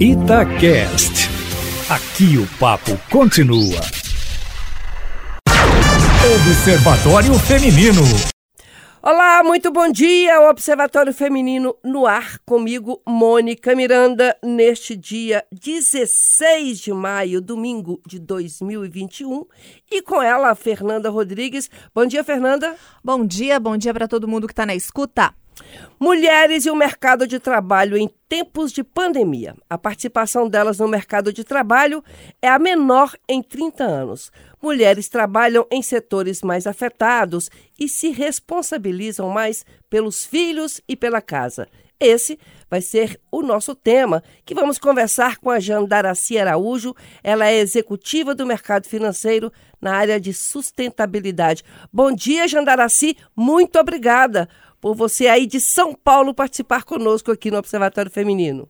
Itacast. Aqui o papo continua. Observatório Feminino. Olá, muito bom dia. O Observatório Feminino no ar comigo, Mônica Miranda, neste dia 16 de maio, domingo de 2021, e com ela, Fernanda Rodrigues. Bom dia, Fernanda. Bom dia, bom dia para todo mundo que está na escuta. Mulheres e o mercado de trabalho em tempos de pandemia. A participação delas no mercado de trabalho é a menor em 30 anos. Mulheres trabalham em setores mais afetados e se responsabilizam mais pelos filhos e pela casa. Esse vai ser o nosso tema, que vamos conversar com a Jandaraci Araújo. Ela é executiva do mercado financeiro na área de sustentabilidade. Bom dia, Jandaraci. Muito obrigada por você aí de São Paulo participar conosco aqui no Observatório Feminino.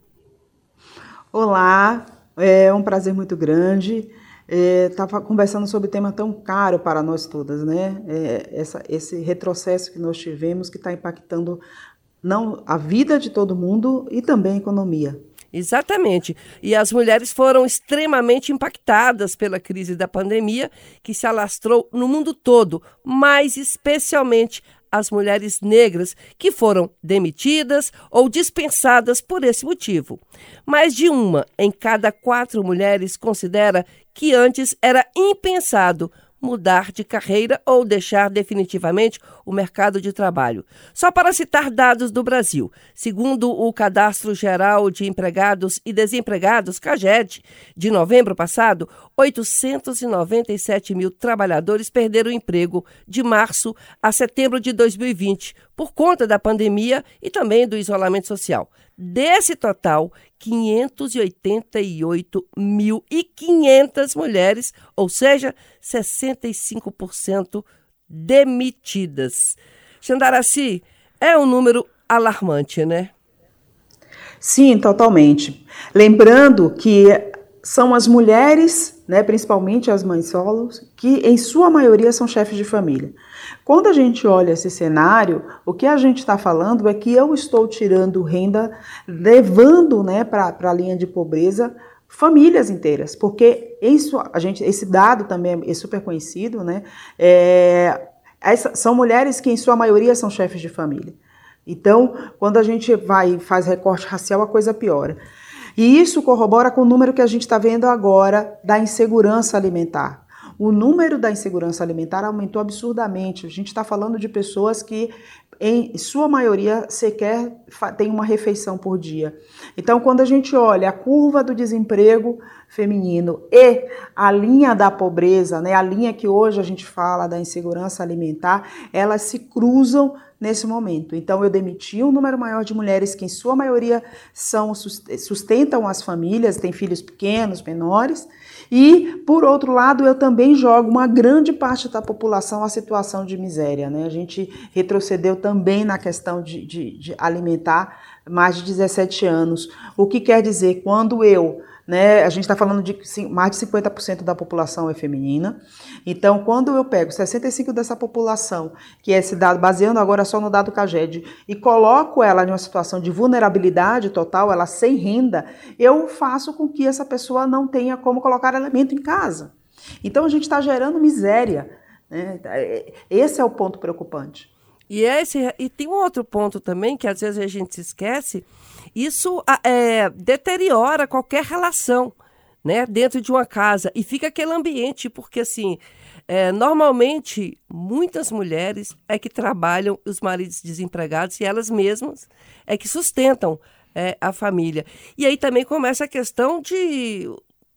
Olá, é um prazer muito grande. Estava é, conversando sobre um tema tão caro para nós todas, né? É, essa, esse retrocesso que nós tivemos que está impactando não a vida de todo mundo e também a economia. Exatamente. E as mulheres foram extremamente impactadas pela crise da pandemia, que se alastrou no mundo todo, mas especialmente as mulheres negras que foram demitidas ou dispensadas por esse motivo. Mais de uma em cada quatro mulheres considera que antes era impensado mudar de carreira ou deixar definitivamente o mercado de trabalho. Só para citar dados do Brasil, segundo o Cadastro Geral de Empregados e Desempregados, CAGED, de novembro passado, 897 mil trabalhadores perderam emprego de março a setembro de 2020 por conta da pandemia e também do isolamento social. Desse total, 588.500 mulheres, ou seja, 65% demitidas. Xandaraci, é um número alarmante, né? Sim, totalmente. Lembrando que são as mulheres, né, principalmente as mães solos, que em sua maioria são chefes de família. Quando a gente olha esse cenário, o que a gente está falando é que eu estou tirando renda, levando né, para a linha de pobreza famílias inteiras, porque isso, a gente, esse dado também é super conhecido, né? É, essa, são mulheres que em sua maioria são chefes de família. Então, quando a gente vai e faz recorte racial, a coisa piora. E isso corrobora com o número que a gente está vendo agora da insegurança alimentar. O número da insegurança alimentar aumentou absurdamente. A gente está falando de pessoas que, em sua maioria, sequer tem uma refeição por dia. Então, quando a gente olha a curva do desemprego feminino e a linha da pobreza, né, a linha que hoje a gente fala da insegurança alimentar, elas se cruzam nesse momento. Então, eu demiti um número maior de mulheres que, em sua maioria, são sustentam as famílias, têm filhos pequenos, menores, e, por outro lado, eu também jogo uma grande parte da população à situação de miséria. Né? A gente retrocedeu também na questão de, de, de alimentar mais de 17 anos. O que quer dizer, quando eu né? A gente está falando de mais de 50% da população é feminina. Então, quando eu pego 65% dessa população, que é esse dado, baseando agora só no dado CAGED, e coloco ela em uma situação de vulnerabilidade total, ela sem renda, eu faço com que essa pessoa não tenha como colocar alimento em casa. Então, a gente está gerando miséria. Né? Esse é o ponto preocupante. E, esse, e tem um outro ponto também que às vezes a gente se esquece, isso é, deteriora qualquer relação né, dentro de uma casa e fica aquele ambiente, porque assim, é, normalmente muitas mulheres é que trabalham, os maridos desempregados e elas mesmas é que sustentam é, a família. E aí também começa a questão de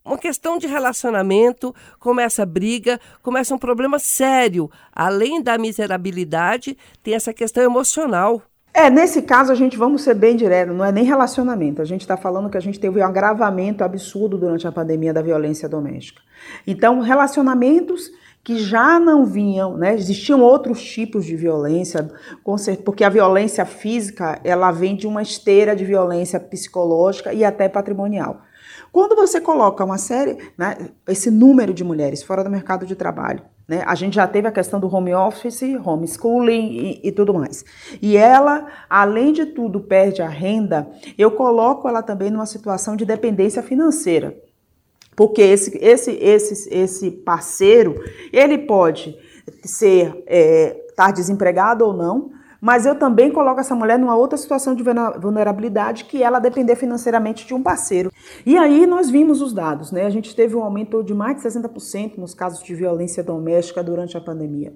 uma questão de relacionamento, começa a briga, começa um problema sério. Além da miserabilidade, tem essa questão emocional. É, nesse caso a gente, vamos ser bem direto, não é nem relacionamento. A gente está falando que a gente teve um agravamento absurdo durante a pandemia da violência doméstica. Então, relacionamentos que já não vinham, né? Existiam outros tipos de violência, porque a violência física ela vem de uma esteira de violência psicológica e até patrimonial. Quando você coloca uma série, né, esse número de mulheres fora do mercado de trabalho, Né? A gente já teve a questão do home office, homeschooling e, e tudo mais. E ela, além de tudo, perde a renda, eu coloco ela também numa situação de dependência financeira. Porque esse, esse, esse, esse parceiro, ele pode ser é, estar tá desempregado ou não, mas eu também coloco essa mulher numa outra situação de vulnerabilidade, que é ela depender financeiramente de um parceiro. E aí nós vimos os dados, né? A gente teve um aumento de mais de 60% nos casos de violência doméstica durante a pandemia.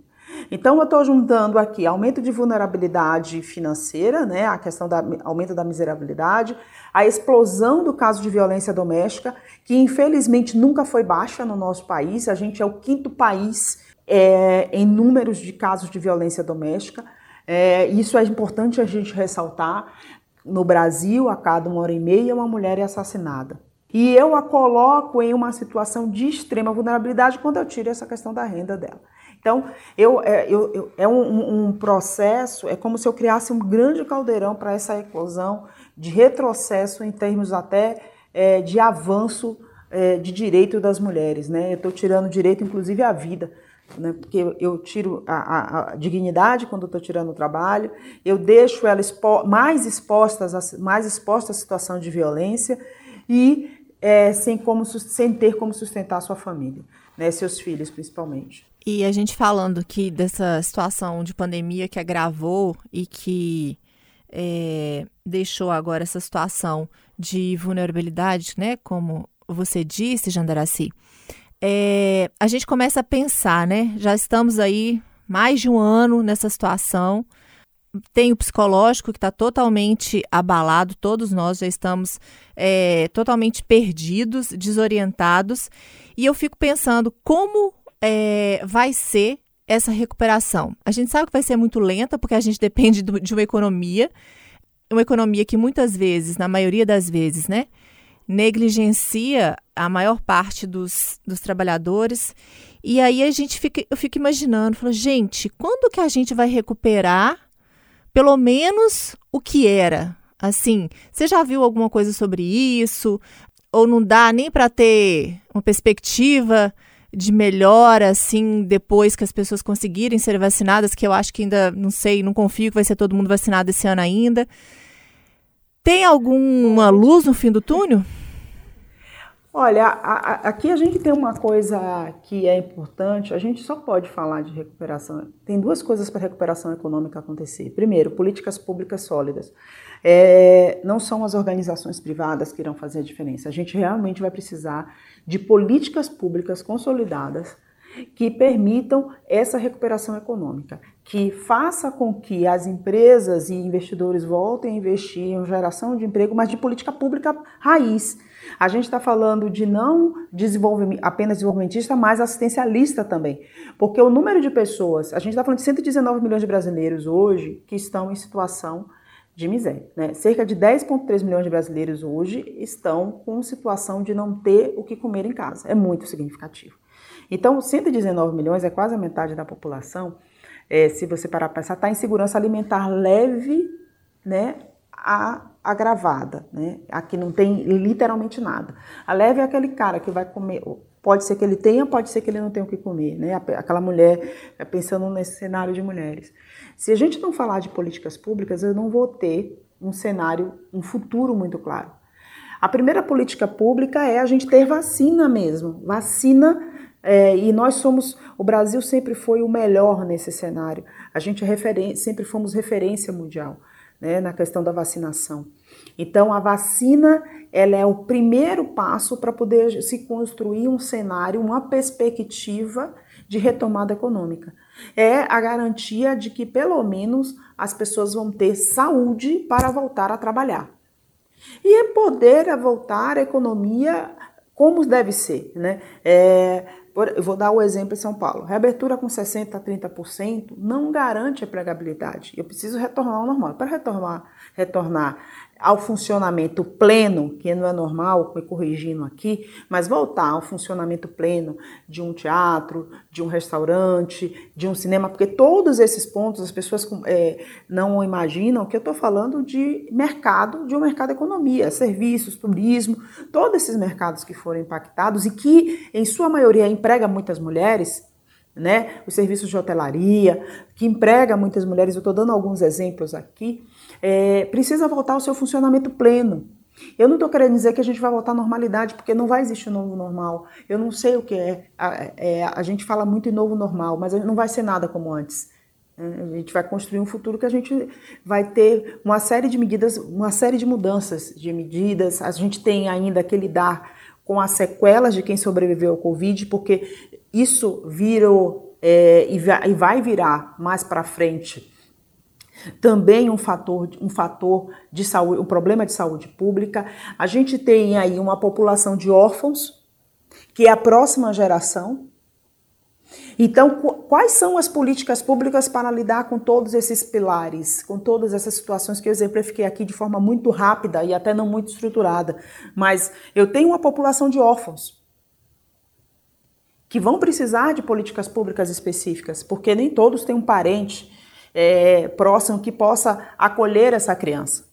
Então, eu estou juntando aqui aumento de vulnerabilidade financeira, né, a questão do aumento da miserabilidade, a explosão do caso de violência doméstica, que infelizmente nunca foi baixa no nosso país. A gente é o quinto país é, em números de casos de violência doméstica. É, isso é importante a gente ressaltar. No Brasil, a cada uma hora e meia, uma mulher é assassinada. E eu a coloco em uma situação de extrema vulnerabilidade quando eu tiro essa questão da renda dela. Então, eu, é, eu, eu, é um, um, processo, é como se eu criasse um grande caldeirão para essa eclosão de retrocesso em termos até é, de avanço é, de direito das mulheres. Né? Eu estou tirando direito, inclusive, à vida né? porque eu tiro a, a, a dignidade quando estou tirando o trabalho, eu deixo ela expo mais, expostas a, mais exposta à situação de violência e é, sem, como, sem ter como sustentar sua família, né? seus filhos principalmente. E a gente falando aqui dessa situação de pandemia que agravou e que é, deixou agora essa situação de vulnerabilidade, né? Como você disse, Jandaraci é, a gente começa a pensar, né? Já estamos aí mais de um ano nessa situação. Tem o psicológico que está totalmente abalado, todos nós já estamos é, totalmente perdidos, desorientados. E eu fico pensando como é, vai ser essa recuperação. A gente sabe que vai ser muito lenta, porque a gente depende do, de uma economia, uma economia que muitas vezes, na maioria das vezes, né, negligencia a maior parte dos, dos trabalhadores. E aí a gente fica, eu fico imaginando, falo, gente, quando que a gente vai recuperar pelo menos o que era? Assim, você já viu alguma coisa sobre isso? Ou não dá nem para ter uma perspectiva de melhora, assim, depois que as pessoas conseguirem ser vacinadas, que eu acho que ainda, não sei, não confio que vai ser todo mundo vacinado esse ano ainda. Tem alguma luz no fim do túnel? Olha, a, a, aqui a gente tem uma coisa que é importante, a gente só pode falar de recuperação. Tem duas coisas para recuperação econômica acontecer. Primeiro, políticas públicas sólidas. É, não são as organizações privadas que irão fazer a diferença. A gente realmente vai precisar de políticas públicas consolidadas que permitam essa recuperação econômica, que faça com que as empresas e investidores voltem a investir em geração de emprego, mas de política pública raiz. A gente está falando de não desenvolvimento, apenas desenvolvimentista, mas assistencialista também. Porque o número de pessoas, a gente está falando de 119 milhões de brasileiros hoje que estão em situação de miséria. Né? Cerca de 10,3 milhões de brasileiros hoje estão com situação de não ter o que comer em casa. É muito significativo. Então, 119 milhões é quase a metade da população. É, se você parar para pensar, está em segurança alimentar leve, né, a agravada, né? Aqui não tem literalmente nada. A leve é aquele cara que vai comer, pode ser que ele tenha, pode ser que ele não tenha o que comer, né? Aquela mulher, é, pensando nesse cenário de mulheres. Se a gente não falar de políticas públicas, eu não vou ter um cenário, um futuro muito claro. A primeira política pública é a gente ter vacina mesmo, vacina é, e nós somos, o Brasil sempre foi o melhor nesse cenário. A gente é sempre fomos referência mundial né, na questão da vacinação. Então, a vacina ela é o primeiro passo para poder se construir um cenário, uma perspectiva de retomada econômica. É a garantia de que, pelo menos, as pessoas vão ter saúde para voltar a trabalhar. E é poder voltar à economia como deve ser. Né? É, eu vou dar o exemplo em São Paulo. Reabertura com 60% a 30% não garante a empregabilidade. Eu preciso retornar ao normal. Para retornar, retornar ao funcionamento pleno, que não é normal, me corrigindo aqui, mas voltar ao funcionamento pleno de um teatro, de um restaurante, de um cinema, porque todos esses pontos as pessoas é, não imaginam que eu estou falando de mercado, de um mercado economia, serviços, turismo, todos esses mercados que foram impactados e que, em sua maioria, emprega muitas mulheres, né? Os serviços de hotelaria, que emprega muitas mulheres, eu estou dando alguns exemplos aqui, é, precisa voltar ao seu funcionamento pleno. Eu não estou querendo dizer que a gente vai voltar à normalidade, porque não vai existir um novo normal. Eu não sei o que é. A, é, a gente fala muito em novo normal, mas não vai ser nada como antes. É, a gente vai construir um futuro que a gente vai ter uma série de medidas, uma série de mudanças de medidas. A gente tem ainda que lidar com as sequelas de quem sobreviveu ao Covid, porque isso virou é, e vai virar mais para frente também um fator, um fator de saúde, um problema de saúde pública. A gente tem aí uma população de órfãos, que é a próxima geração. Então, quais são as políticas públicas para lidar com todos esses pilares, com todas essas situações que eu exemplifiquei aqui de forma muito rápida e até não muito estruturada? Mas eu tenho uma população de órfãos que vão precisar de políticas públicas específicas, porque nem todos têm um parente é, próximo que possa acolher essa criança.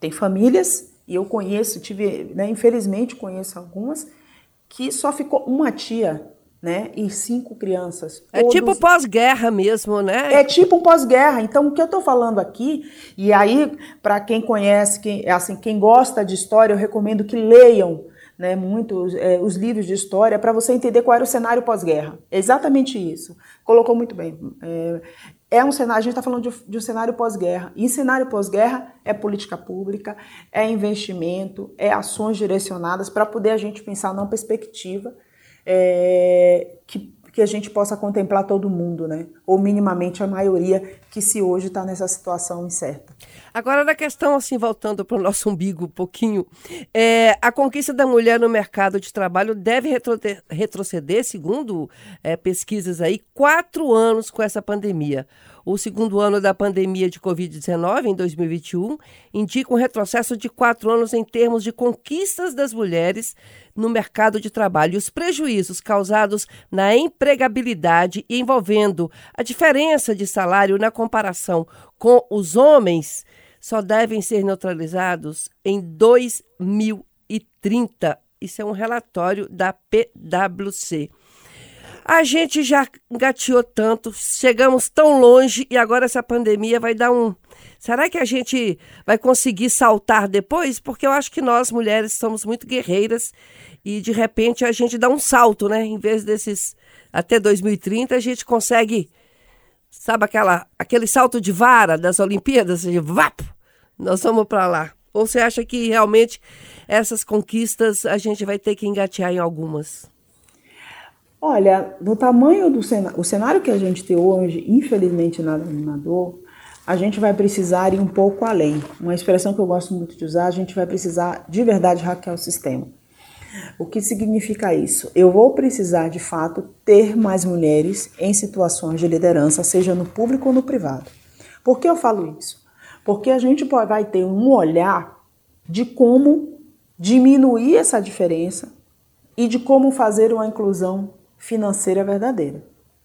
Tem famílias, e eu conheço, tive, né, infelizmente conheço algumas, que só ficou uma tia né? E cinco crianças. É tipo pós-guerra mesmo, né? É tipo pós-guerra. Então, o que eu estou falando aqui, e aí, para quem conhece, quem, assim, quem gosta de história, eu recomendo que leiam né, muito é, os livros de história para você entender qual era o cenário pós-guerra. Exatamente isso. Colocou muito bem. É, é um cenário, a gente está falando de, de, um cenário pós-guerra. E cenário pós-guerra é política pública, é investimento, é ações direcionadas para poder a gente pensar numa perspectiva é, que que a gente possa contemplar todo mundo, né? Ou minimamente a maioria que se hoje está nessa situação incerta. Agora, na questão, assim, voltando para o nosso umbigo um pouquinho, é, a conquista da mulher no mercado de trabalho deve retroceder, segundo é, pesquisas aí, quatro anos com essa pandemia. O segundo ano da pandemia de Covid-19, em 2021, indica um retrocesso de quatro anos em termos de conquistas das mulheres no mercado de trabalho. E os prejuízos causados na empregabilidade envolvendo a diferença de salário na comparação com os homens só devem ser neutralizados em 2030. Isso é um relatório da PwC. A gente já engateou tanto, chegamos tão longe e agora essa pandemia vai dar um. Será que a gente vai conseguir saltar depois? Porque eu acho que nós, mulheres, somos muito guerreiras e de repente a gente dá um salto, né? Em vez desses até 2030, a gente consegue, sabe aquela, aquele salto de vara das Olimpíadas? Vapo, nós vamos para lá. Ou você acha que realmente essas conquistas a gente vai ter que engatear em algumas? Olha, no tamanho do cenário, o cenário que a gente tem hoje, infelizmente nada animador, a gente vai precisar ir um pouco além. Uma expressão que eu gosto muito de usar, a gente vai precisar de verdade hackear o sistema. O que significa isso? Eu vou precisar, de fato, ter mais mulheres em situações de liderança, seja no público ou no privado. Por que eu falo isso? Porque a gente vai ter um olhar de como diminuir essa diferença e de como fazer uma inclusão financeira verdadeira.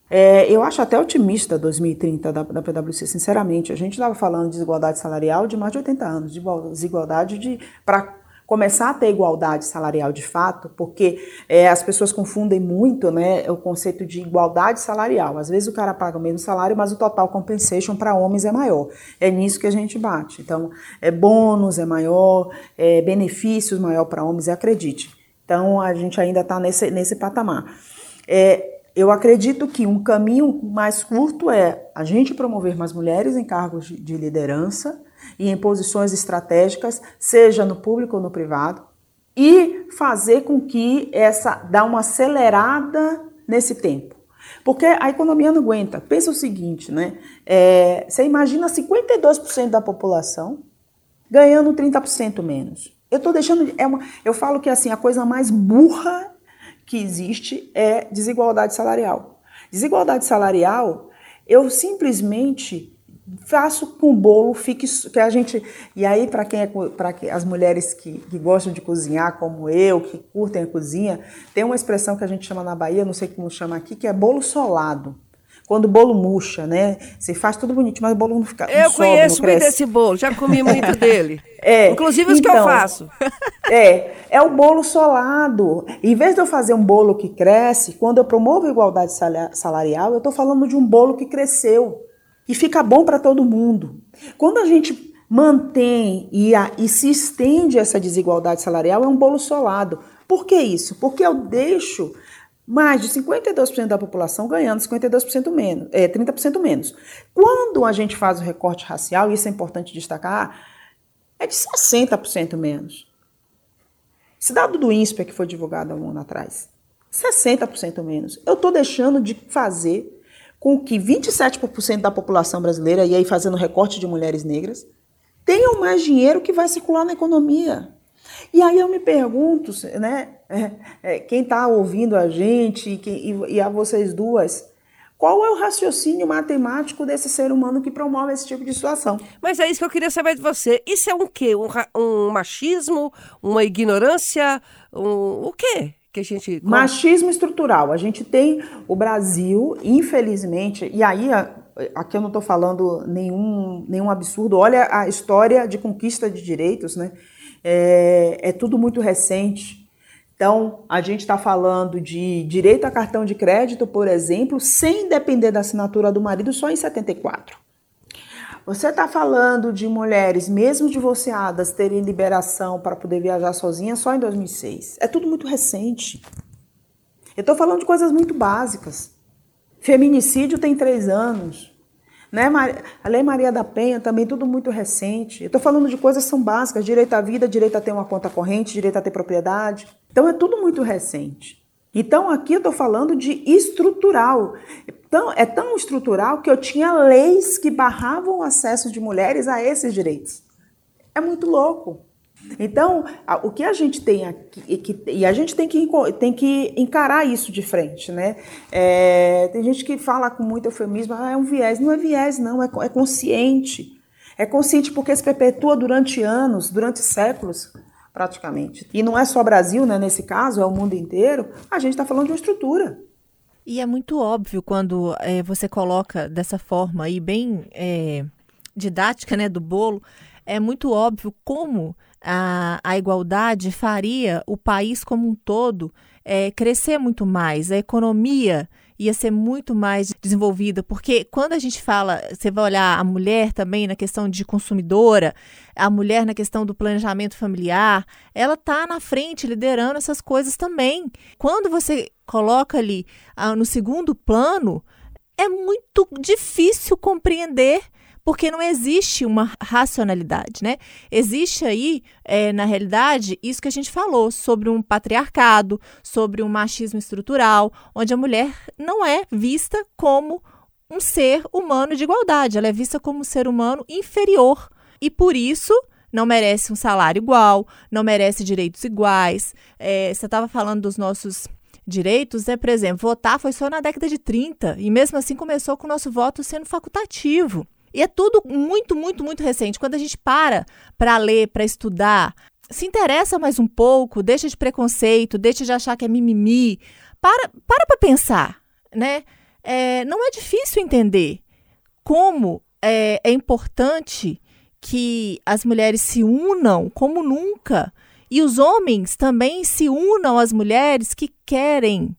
É, eu acho até otimista 2030 da, da PwC, sinceramente. A gente estava falando de desigualdade salarial de mais de 80 anos, de desigualdade de para começar a ter igualdade salarial de fato, porque é, as pessoas confundem muito né, o conceito de igualdade salarial. Às vezes o cara paga o mesmo salário, mas o total compensation para homens é maior. É nisso que a gente bate. Então, é bônus é maior, é benefícios maior para homens, acredite. Então, a gente ainda está nesse, nesse patamar. É, eu acredito que um caminho mais curto é a gente promover mais mulheres em cargos de liderança e em posições estratégicas, seja no público ou no privado, e fazer com que essa dá uma acelerada nesse tempo. Porque a economia não aguenta. Pensa o seguinte, né? É, você imagina 52% da população ganhando 30% menos. Eu tô deixando. É uma, eu falo que assim, a coisa mais burra que existe é desigualdade salarial. Desigualdade salarial, eu simplesmente faço com bolo, fique que a gente e aí para quem é para as mulheres que, que, gostam de cozinhar como eu, que curtem a cozinha, tem uma expressão que a gente chama na Bahia, não sei como chama aqui, que é bolo solado. Quando o bolo murcha, né? Você faz tudo bonito, mas o bolo não fica. Eu não conheço sobe, muito desse bolo, já comi muito dele. É, Inclusive os então, que eu então, faço. É, é o bolo solado. Em vez de eu fazer um bolo que cresce, quando eu promovo a igualdade salarial, eu estou falando de um bolo que cresceu e fica bom para todo mundo. Quando a gente mantém e, a, e se estende essa desigualdade salarial, é um bolo solado. Por que isso? Porque eu deixo mais de 52% da população ganhando 52% menos, é, 30% menos. Quando a gente faz o recorte racial, isso é importante destacar, é de 60% menos. Esse dado do INSPE que foi divulgado há um ano atrás, 60% menos. Eu estou deixando de fazer com que 27% da população brasileira, e aí fazendo recorte de mulheres negras, tenham mais dinheiro que vai circular na economia. E aí eu me pergunto, né, é, é, quem está ouvindo a gente e, quem, e, e, a vocês duas, qual é o raciocínio matemático desse ser humano que promove esse tipo de situação? Mas é isso que eu queria saber de você. Isso é um quê? Um, um machismo? Uma ignorância? Um, o quê? que a gente. Machismo estrutural. A gente tem o Brasil, infelizmente, e aí aqui eu não estou falando nenhum, nenhum absurdo. Olha a história de conquista de direitos, né? É, é tudo muito recente. Então, a gente está falando de direito a cartão de crédito, por exemplo, sem depender da assinatura do marido, só em 74. Você está falando de mulheres, mesmo divorciadas, terem liberação para poder viajar sozinhas só em 2006. É tudo muito recente. Eu estou falando de coisas muito básicas. Feminicídio tem três anos. Né? A Lei Maria da Penha também, tudo muito recente. Eu estou falando de coisas que são básicas: direito à vida, direito a ter uma conta corrente, direito a ter propriedade. Então é tudo muito recente. Então aqui eu estou falando de estrutural. Então, é tão estrutural que eu tinha leis que barravam o acesso de mulheres a esses direitos. É muito louco. Então, o que a gente tem aqui, e, a gente tem que, tem que encarar isso de frente, né? É, tem gente que fala com muito eufemismo, ah, é um viés. Não é viés, não, é, é consciente. É consciente porque se perpetua durante anos, durante séculos, praticamente. E não é só Brasil, né, nesse caso, é o mundo inteiro. A gente está falando de uma estrutura. E é muito óbvio quando é, você coloca dessa forma aí, bem é, didática, né, do bolo, é muito óbvio como a, a igualdade faria o país como um todo é, crescer muito mais, a economia ia ser muito mais desenvolvida, porque quando a gente fala, você vai olhar a mulher também na questão de consumidora, a mulher na questão do planejamento familiar, ela está na frente liderando essas coisas também. Quando você coloca ali ah, no segundo plano, é muito difícil compreender porque não existe uma racionalidade, né? Existe aí, é, na realidade, isso que a gente falou sobre um patriarcado, sobre um machismo estrutural, onde a mulher não é vista como um ser humano de igualdade, ela é vista como um ser humano inferior. E por isso não merece um salário igual, não merece direitos iguais. É, você estava falando dos nossos direitos, né? Por exemplo, votar foi só na década de 30 e mesmo assim começou com o nosso voto sendo facultativo. E é tudo muito, muito, muito recente. Quando a gente para para ler, para estudar, se interessa mais um pouco, deixa de preconceito, deixa de achar que é mimimi, para para para pensar, né? É, não é difícil entender como é, é importante que as mulheres se unam como nunca e os homens também se unam às mulheres que querem,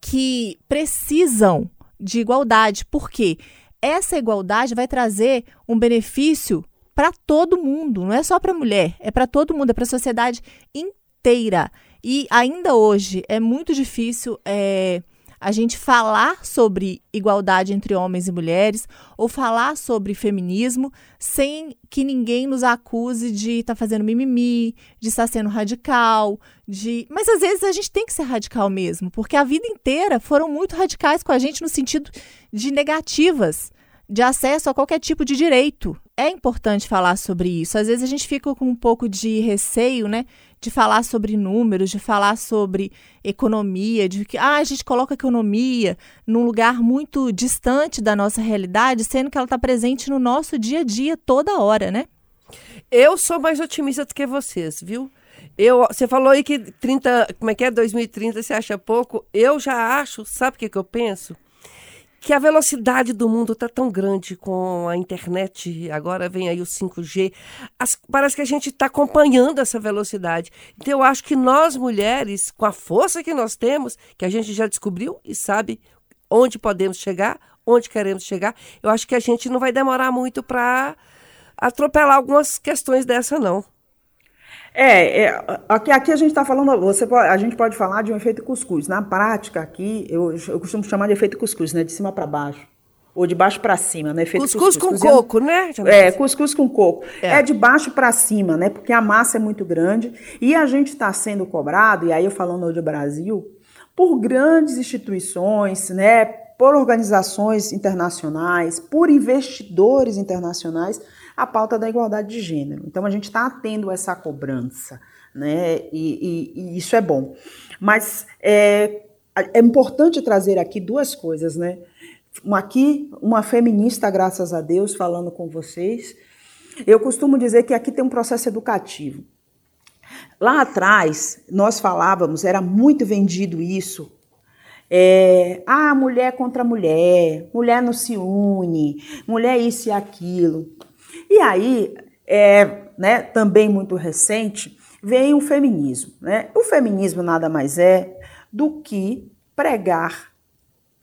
que precisam de igualdade. Por quê? Essa igualdade vai trazer um benefício para todo mundo, não é só para a mulher, é para todo mundo, é para a sociedade inteira. E ainda hoje é muito difícil é, a gente falar sobre igualdade entre homens e mulheres ou falar sobre feminismo sem que ninguém nos acuse de estar tá fazendo mimimi, de estar sendo radical, de. Mas às vezes a gente tem que ser radical mesmo, porque a vida inteira foram muito radicais com a gente no sentido de negativas de acesso a qualquer tipo de direito. É importante falar sobre isso. Às vezes a gente fica com um pouco de receio, né? De falar sobre números, de falar sobre economia, de que ah, a gente coloca a economia num lugar muito distante da nossa realidade, sendo que ela está presente no nosso dia a dia toda hora, né? Eu sou mais otimista do que vocês, viu? Eu, você falou aí que 30, como é que é 2030 você acha pouco? Eu já acho, sabe o que, que eu penso? Que a velocidade do mundo está tão grande com a internet, agora vem aí o 5G, as, parece que a gente está acompanhando essa velocidade. Então eu acho que nós mulheres, com a força que nós temos, que a gente já descobriu e sabe onde podemos chegar, onde queremos chegar, eu acho que a gente não vai demorar muito para atropelar algumas questões dessa, não. É, é, aqui, aqui a gente está falando, você pode, a gente pode falar de um efeito cuscuz. Na prática, aqui, eu, eu costumo chamar de efeito cuscuz, né? De cima para baixo. Ou de baixo para cima, né? Efeito cuscuz, cuscuz com coco, né? É, cuscuz com coco. É. é de baixo para cima, né? Porque a massa é muito grande e a gente está sendo cobrado, e aí eu falando de Brasil, por grandes instituições, né? Por organizações internacionais, por investidores internacionais a pauta da igualdade de gênero. Então a gente está tendo essa cobrança, né? E, e, e isso é bom. Mas é, é importante trazer aqui duas coisas, né? Aqui, uma feminista, graças a Deus, falando com vocês. Eu costumo dizer que aqui tem um processo educativo. Lá atrás, nós falávamos, era muito vendido isso. É, ah, mulher contra mulher, mulher não se une, mulher isso e aquilo. E aí, é, né, também muito recente, vem o feminismo. Né? O feminismo nada mais é do que pregar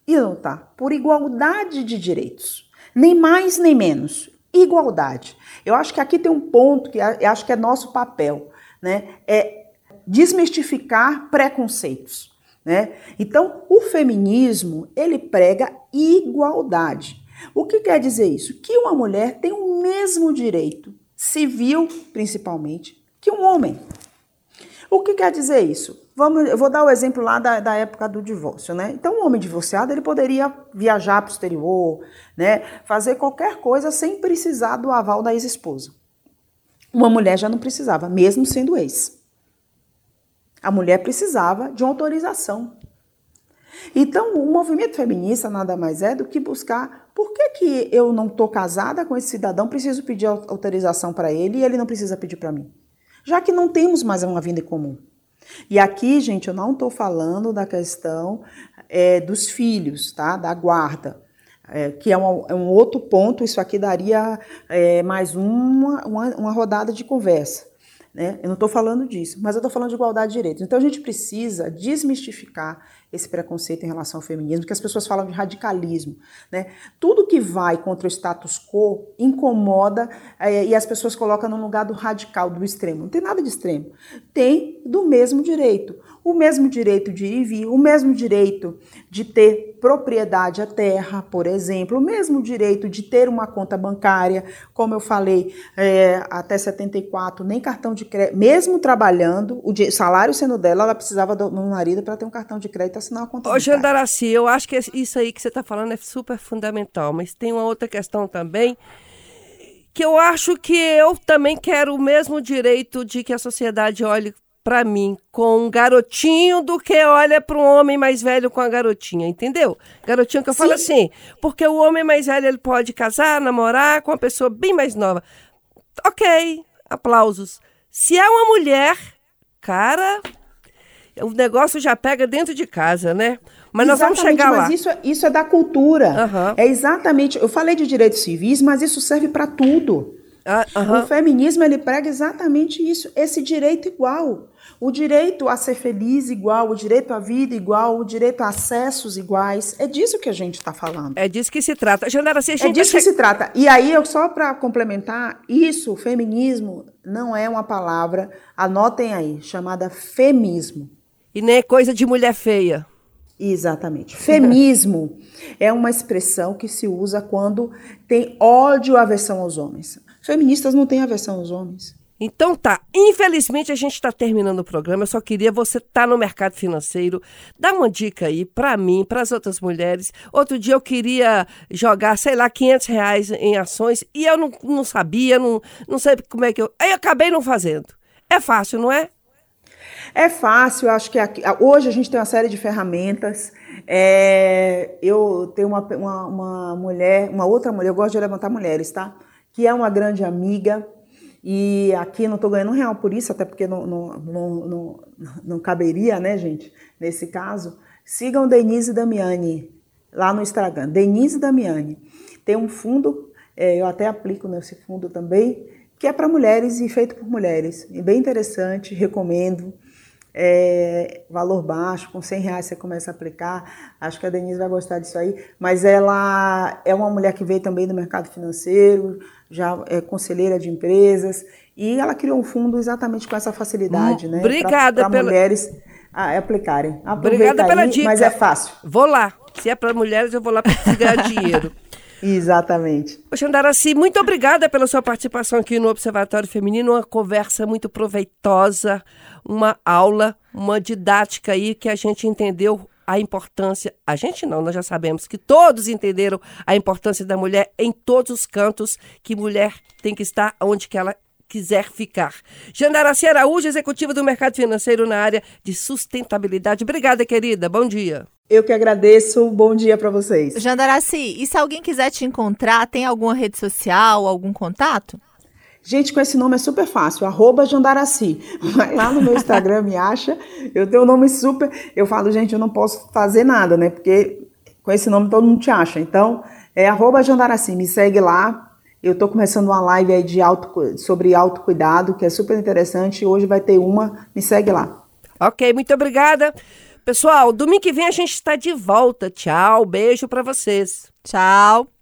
e lutar por igualdade de direitos. Nem mais nem menos. Igualdade. Eu acho que aqui tem um ponto que acho que é nosso papel, né? É desmistificar preconceitos. Né? Então, o feminismo ele prega igualdade. O que quer dizer isso? Que uma mulher tem o mesmo direito, civil principalmente, que um homem. O que quer dizer isso? Vamos, eu vou dar o exemplo lá da, da época do divórcio, né? Então, um homem divorciado ele poderia viajar para o exterior, né? Fazer qualquer coisa sem precisar do aval da ex-esposa. Uma mulher já não precisava, mesmo sendo ex. A mulher precisava de uma autorização. Então, o movimento feminista nada mais é do que buscar por que, que eu não estou casada com esse cidadão, preciso pedir autorização para ele e ele não precisa pedir para mim? Já que não temos mais uma vida em comum. E aqui, gente, eu não estou falando da questão é, dos filhos, tá? Da guarda. É, que é um, é um, outro ponto, isso aqui daria é, mais uma, uma, uma rodada de conversa. Né? Eu não estou falando disso, mas eu estou falando de igualdade de direitos. Então a gente precisa desmistificar esse preconceito em relação ao feminismo, que as pessoas falam de radicalismo. Né? Tudo que vai contra o status quo incomoda é, e as pessoas colocam no lugar do radical, do extremo. Não tem nada de extremo. Tem do mesmo direito. O mesmo direito de ir e vir, o mesmo direito de ter propriedade à terra, por exemplo, o mesmo direito de ter uma conta bancária, como eu falei, é, até 74, nem cartão de crédito, mesmo trabalhando, o salário sendo dela, ela precisava do marido para ter um cartão de crédito uma conta Ô, Jandaraci, eu acho que isso aí que você está falando é super fundamental, mas tem uma outra questão também, que eu acho que eu também quero o mesmo direito de que a sociedade olhe para mim com um garotinho do que olha para um homem mais velho com a garotinha, entendeu? Garotinho que eu Sim. falo assim, porque o homem mais velho ele pode casar, namorar com uma pessoa bem mais nova. Ok, aplausos. Se é uma mulher, cara, o negócio já pega dentro de casa, né? Mas nós vamos chegar mas lá. Isso, é, isso é da cultura. Uhum. É exatamente. Eu falei de direitos civis, mas isso serve para tudo. Uh, O feminismo ele prega exatamente isso, esse direito igual. O direito a ser feliz igual, o direito à vida igual, o direito a acessos iguais. É disso que a gente está falando. É disso que se trata. Janara, se é disso que se trata. E aí, eu só para complementar, isso, feminismo, não é uma palavra, anotem aí, chamada femismo. E nem é coisa de mulher feia. Exatamente. Femismo é uma expressão que se usa quando tem ódio, aversão aos homens. Feministas não têm aversão aos homens. Então tá, infelizmente a gente está terminando o programa. Eu só queria você estar tá no mercado financeiro, dar uma dica aí para mim, para as outras mulheres. Outro dia eu queria jogar, sei lá, 500 reais em ações e eu não, não sabia, não, não sei como é que eu. Aí eu acabei não fazendo. É fácil, não é? É fácil, acho que aqui, hoje a gente tem uma série de ferramentas. É, eu tenho uma, uma, uma mulher, uma outra mulher, eu gosto de levantar mulheres, tá? Que é uma grande amiga e aqui não estou ganhando um real por isso, até porque não, não, não, não, não caberia, né, gente, nesse caso. Sigam Denise Damiani. lá no Instagram, Denise Damiani. Tem um fundo, é, eu até aplico nesse fundo também, que é para mulheres e feito por mulheres. É bem interessante, recomendo. É, valor baixo, com 100 reais você começa a aplicar. Acho que a Denise vai gostar disso aí. Mas ela é uma mulher que veio também do mercado financeiro, já é conselheira de empresas, e ela criou um fundo exatamente com essa facilidade, hum, né? Obrigada para pela... mulheres aplicarem. Aproveita Obrigada pela aí, dica. Mas é fácil. Vou lá. Se é para mulheres, eu vou lá para ganhar dinheiro. Exatamente. Xandaraci, muito obrigada pela sua participação aqui no Observatório Feminino, uma conversa muito proveitosa, uma aula, uma didática aí que a gente entendeu a importância, a gente não, nós já sabemos que todos entenderam a importância da mulher em todos os cantos, que mulher tem que estar onde que ela quiser ficar. Jandaraci Araújo, executiva do mercado financeiro na área de sustentabilidade. Obrigada, querida. Bom dia. Eu que agradeço. Bom dia para vocês. Jandaraci, e se alguém quiser te encontrar, tem alguma rede social, algum contato? Gente, com esse nome é super fácil, arroba Jandaraci. Vai lá no meu Instagram, me acha. Eu tenho um nome super. Eu falo, gente, eu não posso fazer nada, né? Porque com esse nome todo mundo te acha. Então, é arroba Jandaraci. Me segue lá, eu estou começando uma live aí de auto, sobre autocuidado, que é super interessante. Hoje vai ter uma. Me segue lá. Ok, muito obrigada. Pessoal, domingo que vem a gente está de volta. Tchau, beijo para vocês. Tchau.